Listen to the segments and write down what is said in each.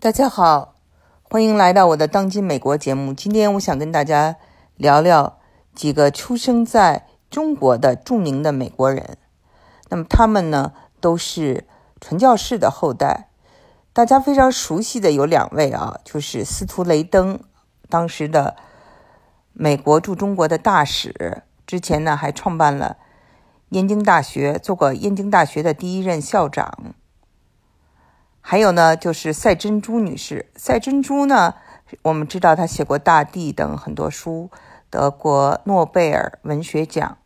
大家好，欢迎来到我的《当今美国》节目。今天我想跟大家聊聊几个出生在中国的著名的美国人。那么他们呢，都是传教士的后代。大家非常熟悉的有两位啊，就是司徒雷登，当时的美国驻中国的大使，之前呢还创办了燕京大学，做过燕京大学的第一任校长。还有呢，就是赛珍珠女士。赛珍珠呢，我们知道她写过《大地》等很多书，得过诺贝尔文学奖。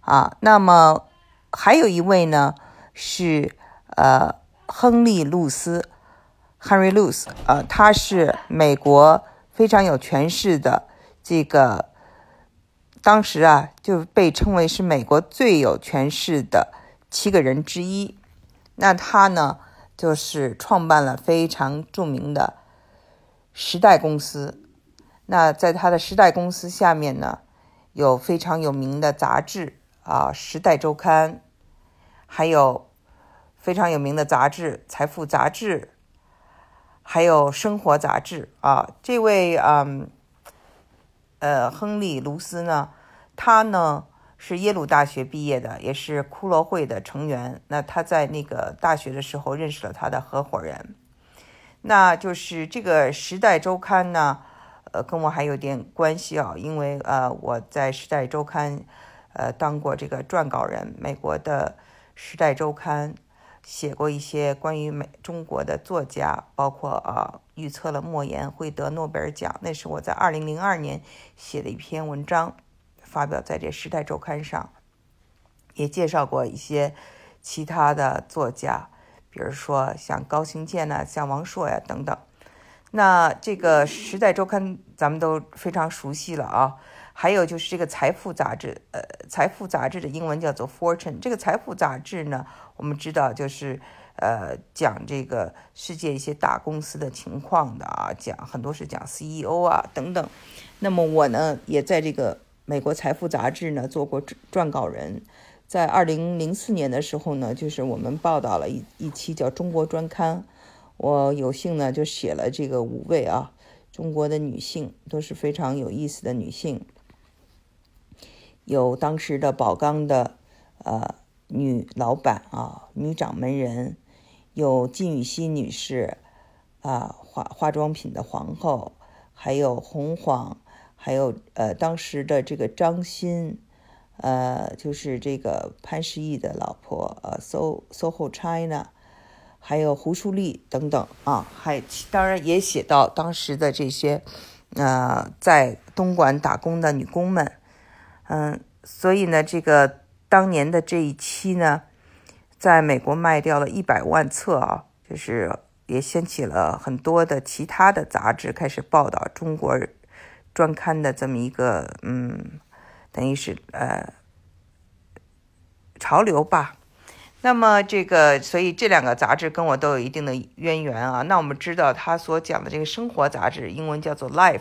啊，那么还有一位呢，是呃，亨利·路斯 （Henry Luce）。啊，他是美国非常有权势的这个，当时啊就被称为是美国最有权势的七个人之一。那他呢？就是创办了非常著名的时代公司。那在他的时代公司下面呢，有非常有名的杂志啊，《时代周刊》，还有非常有名的杂志《财富》杂志，还有《生活》杂志啊。这位嗯呃，亨利·卢斯呢，他呢。是耶鲁大学毕业的，也是骷髅会的成员。那他在那个大学的时候认识了他的合伙人，那就是这个《时代周刊》呢，呃，跟我还有点关系啊，因为呃，我在《时代周刊》呃当过这个撰稿人，美国的《时代周刊》写过一些关于美中国的作家，包括啊预测了莫言会得诺贝尔奖，那是我在二零零二年写的一篇文章。发表在这《时代周刊》上，也介绍过一些其他的作家，比如说像高行健呐，像王朔呀等等。那这个《时代周刊》咱们都非常熟悉了啊。还有就是这个《财富》杂志，呃，《财富》杂志的英文叫做《Fortune》。这个《财富》杂志呢，我们知道就是呃讲这个世界一些大公司的情况的啊，讲很多是讲 CEO 啊等等。那么我呢，也在这个。美国财富杂志呢做过撰稿人，在二零零四年的时候呢，就是我们报道了一一期叫《中国专刊》，我有幸呢就写了这个五位啊中国的女性都是非常有意思的女性，有当时的宝钢的呃女老板啊女掌门人，有金宇熙女士啊化化妆品的皇后，还有红晃。还有呃，当时的这个张欣，呃，就是这个潘石屹的老婆，呃，So SoHo China，还有胡淑丽等等啊，还当然也写到当时的这些，呃，在东莞打工的女工们，嗯，所以呢，这个当年的这一期呢，在美国卖掉了一百万册啊，就是也掀起了很多的其他的杂志开始报道中国。专刊的这么一个，嗯，等于是呃潮流吧。那么这个，所以这两个杂志跟我都有一定的渊源啊。那我们知道，他所讲的这个生活杂志，英文叫做《Life》，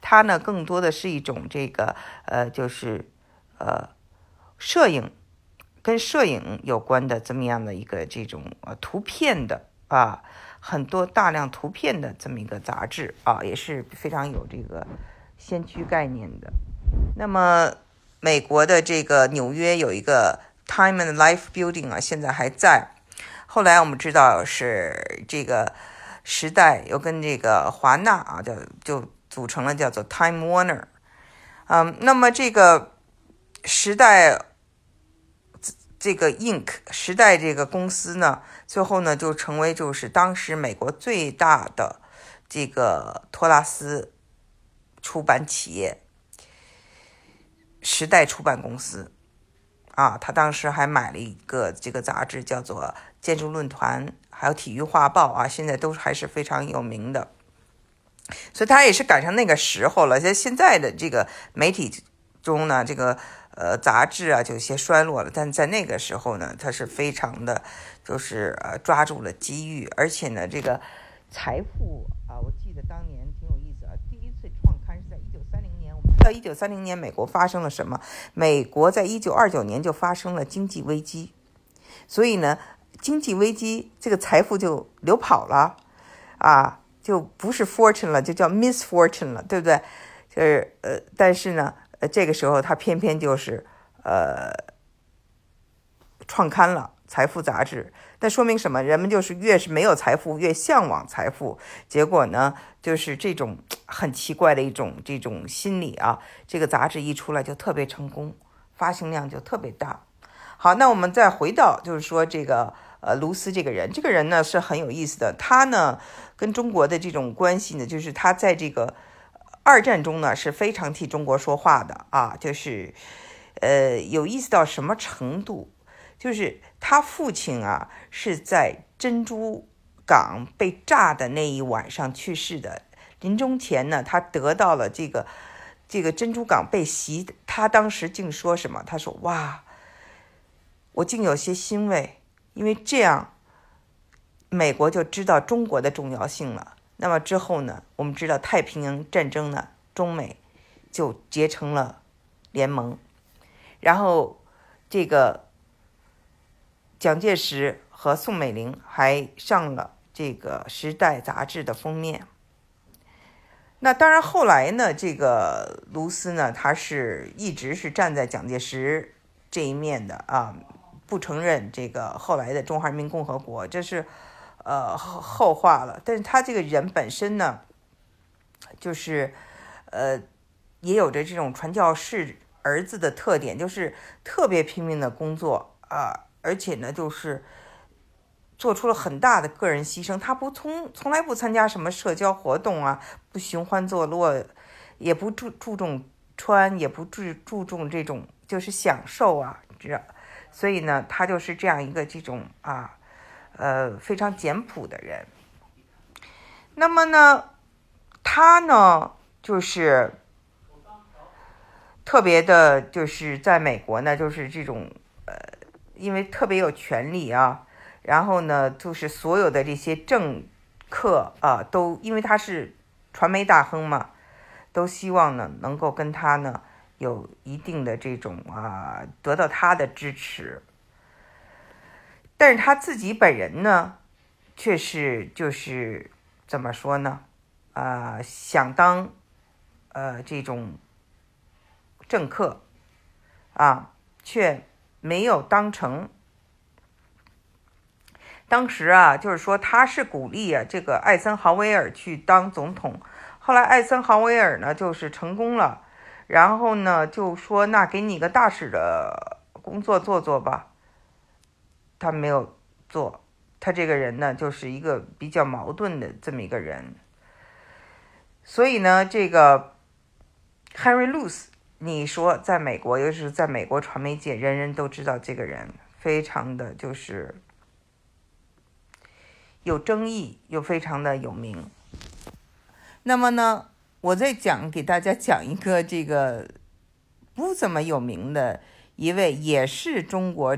它呢更多的是一种这个呃，就是呃摄影跟摄影有关的这么样的一个这种呃图片的啊，很多大量图片的这么一个杂志啊，也是非常有这个。先驱概念的，那么美国的这个纽约有一个 Time and Life Building 啊，现在还在。后来我们知道是这个时代又跟这个华纳啊，叫就组成了叫做 Time Warner。嗯，那么这个时代这个 Inc 时代这个公司呢，最后呢就成为就是当时美国最大的这个托拉斯。出版企业时代出版公司啊，他当时还买了一个这个杂志，叫做《建筑论坛》，还有《体育画报》啊，现在都还是非常有名的。所以他也是赶上那个时候了。在现在的这个媒体中呢，这个呃杂志啊就有些衰落了，但在那个时候呢，他是非常的，就是呃抓住了机遇，而且呢，这个财富啊，我记得当年。挺有意思啊。第一次创刊是在一九三零年，美国发生了什么？美国在一九二九年就发生了经济危机，所以呢，经济危机这个财富就流跑了，啊，就不是 fortune 了，就叫 misfortune 了，对不对？就是呃，但是呢，呃，这个时候他偏偏就是呃创刊了《财富》杂志。那说明什么？人们就是越是没有财富，越向往财富。结果呢，就是这种很奇怪的一种这种心理啊。这个杂志一出来就特别成功，发行量就特别大。好，那我们再回到，就是说这个呃卢斯这个人，这个人呢是很有意思的。他呢跟中国的这种关系呢，就是他在这个二战中呢是非常替中国说话的啊，就是呃有意思到什么程度？就是他父亲啊，是在珍珠港被炸的那一晚上去世的。临终前呢，他得到了这个这个珍珠港被袭，他当时竟说什么？他说：“哇，我竟有些欣慰，因为这样美国就知道中国的重要性了。那么之后呢，我们知道太平洋战争呢，中美就结成了联盟，然后这个。”蒋介石和宋美龄还上了这个《时代》杂志的封面。那当然，后来呢，这个卢斯呢，他是一直是站在蒋介石这一面的啊，不承认这个后来的中华人民共和国，这是呃后话了。但是他这个人本身呢，就是呃，也有着这种传教士儿子的特点，就是特别拼命的工作啊。而且呢，就是做出了很大的个人牺牲。他不从从来不参加什么社交活动啊，不寻欢作乐，也不注注重穿，也不注注重这种就是享受啊，这所以呢，他就是这样一个这种啊，呃，非常简朴的人。那么呢，他呢，就是特别的，就是在美国呢，就是这种。因为特别有权利啊，然后呢，就是所有的这些政客啊，都因为他是传媒大亨嘛，都希望呢能够跟他呢有一定的这种啊，得到他的支持。但是他自己本人呢，却是就是怎么说呢？啊，想当呃这种政客啊，却。没有当成。当时啊，就是说他是鼓励啊这个艾森豪威尔去当总统。后来艾森豪威尔呢，就是成功了，然后呢就说那给你个大使的工作做做吧。他没有做，他这个人呢就是一个比较矛盾的这么一个人。所以呢，这个 Henry Luce。你说，在美国，尤其是在美国传媒界，人人都知道这个人，非常的就是有争议，又非常的有名。那么呢，我再讲给大家讲一个这个不怎么有名的一位，也是中国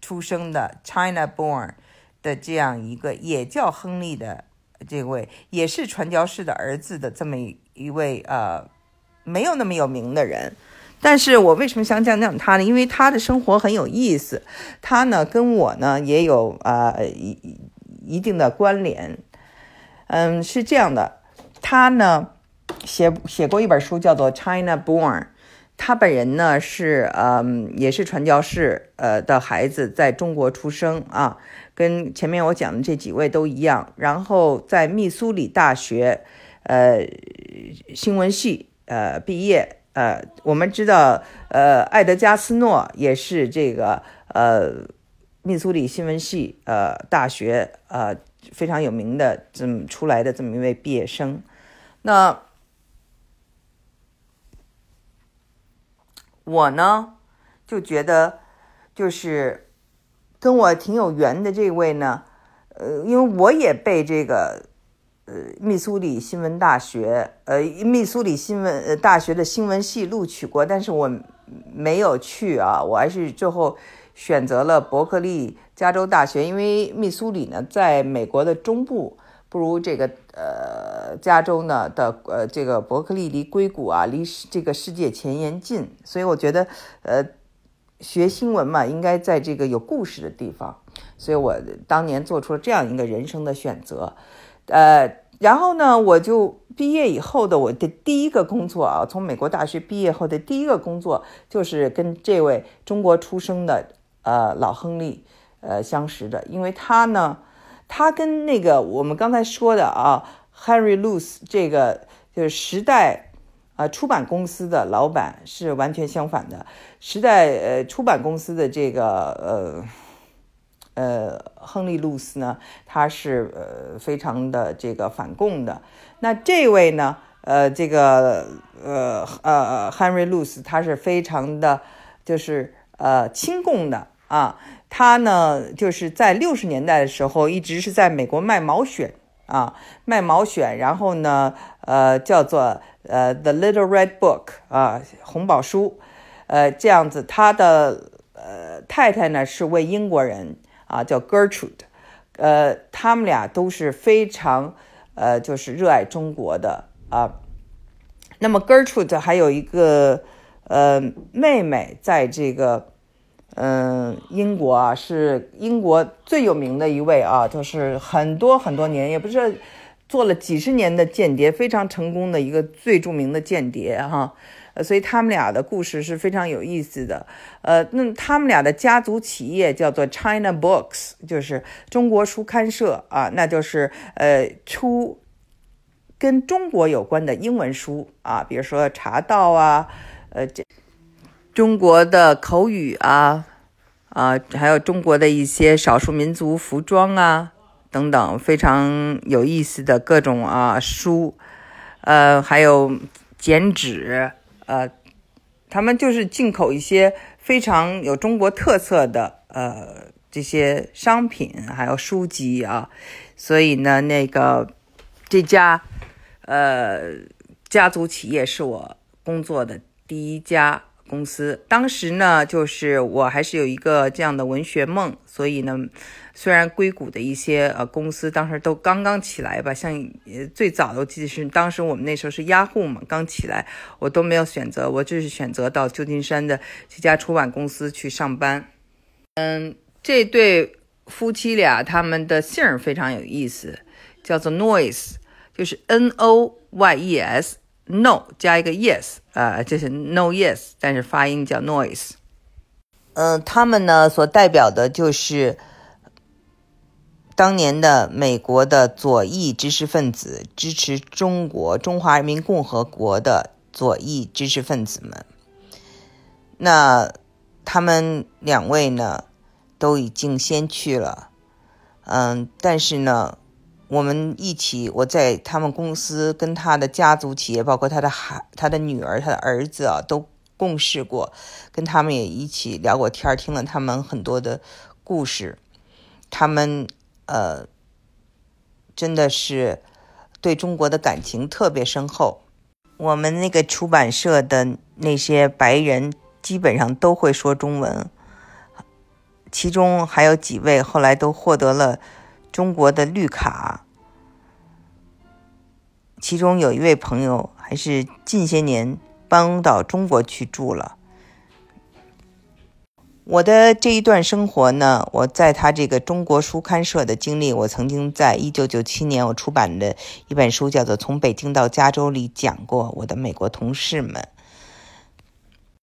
出生的 China born 的这样一个，也叫亨利的这位，也是传教士的儿子的这么一位呃。没有那么有名的人，但是我为什么想讲讲他呢？因为他的生活很有意思，他呢跟我呢也有啊一一定的关联。嗯，是这样的，他呢写写过一本书叫做《China Born》，他本人呢是嗯也是传教士呃的孩子，在中国出生啊，跟前面我讲的这几位都一样。然后在密苏里大学呃新闻系。呃，毕业，呃，我们知道，呃，艾德加斯诺也是这个，呃，密苏里新闻系，呃，大学，呃，非常有名的这么出来的这么一位毕业生。那我呢，就觉得，就是跟我挺有缘的这位呢，呃，因为我也被这个。呃，密苏里新闻大学，呃，密苏里新闻呃大学的新闻系录取过，但是我没有去啊，我还是最后选择了伯克利加州大学，因为密苏里呢在美国的中部，不如这个呃加州呢的呃这个伯克利离硅谷啊，离这个世界前沿近，所以我觉得呃学新闻嘛，应该在这个有故事的地方，所以我当年做出了这样一个人生的选择。呃，然后呢，我就毕业以后的我的第一个工作啊，从美国大学毕业后的第一个工作就是跟这位中国出生的呃老亨利呃相识的，因为他呢，他跟那个我们刚才说的啊，Henry Luce 这个就是时代啊出版公司的老板是完全相反的，时代呃出版公司的这个呃。呃，亨利·路斯呢，他是呃非常的这个反共的。那这位呢，呃，这个呃呃，Henry 路斯，他是非常的，就是呃亲共的啊。他呢，就是在六十年代的时候，一直是在美国卖毛选啊，卖毛选。然后呢，呃，叫做呃《The Little Red Book》啊，红宝书，呃，这样子。他的呃太太呢是位英国人。啊，叫 Gertrude，呃，他们俩都是非常，呃，就是热爱中国的啊。那么 Gertrude 还有一个呃妹妹，在这个嗯英国啊，是英国最有名的一位啊，就是很多很多年，也不是做了几十年的间谍，非常成功的一个最著名的间谍哈。所以他们俩的故事是非常有意思的。呃，那他们俩的家族企业叫做 China Books，就是中国书刊社啊，那就是呃出跟中国有关的英文书啊，比如说茶道啊，呃这中国的口语啊啊，还有中国的一些少数民族服装啊等等，非常有意思的各种啊书，呃，还有剪纸。呃，他们就是进口一些非常有中国特色的呃这些商品，还有书籍啊，所以呢，那个这家呃家族企业是我工作的第一家。公司当时呢，就是我还是有一个这样的文学梦，所以呢，虽然硅谷的一些呃公司当时都刚刚起来吧，像最早的我记得是当时我们那时候是雅虎嘛，刚起来，我都没有选择，我就是选择到旧金山的这家出版公司去上班。嗯，这对夫妻俩他们的姓儿非常有意思，叫做 Noise，就是 N O Y E S。No 加一个 yes，啊，这是 no yes，但是发音叫 noise。嗯，他们呢所代表的就是当年的美国的左翼知识分子，支持中国中华人民共和国的左翼知识分子们。那他们两位呢都已经先去了，嗯，但是呢。我们一起，我在他们公司跟他的家族企业，包括他的孩、他的女儿、他的儿子啊，都共事过，跟他们也一起聊过天听了他们很多的故事。他们呃，真的是对中国的感情特别深厚。我们那个出版社的那些白人基本上都会说中文，其中还有几位后来都获得了。中国的绿卡，其中有一位朋友还是近些年搬到中国去住了。我的这一段生活呢，我在他这个中国书刊社的经历，我曾经在一九九七年我出版的一本书叫做《从北京到加州》里讲过我的美国同事们。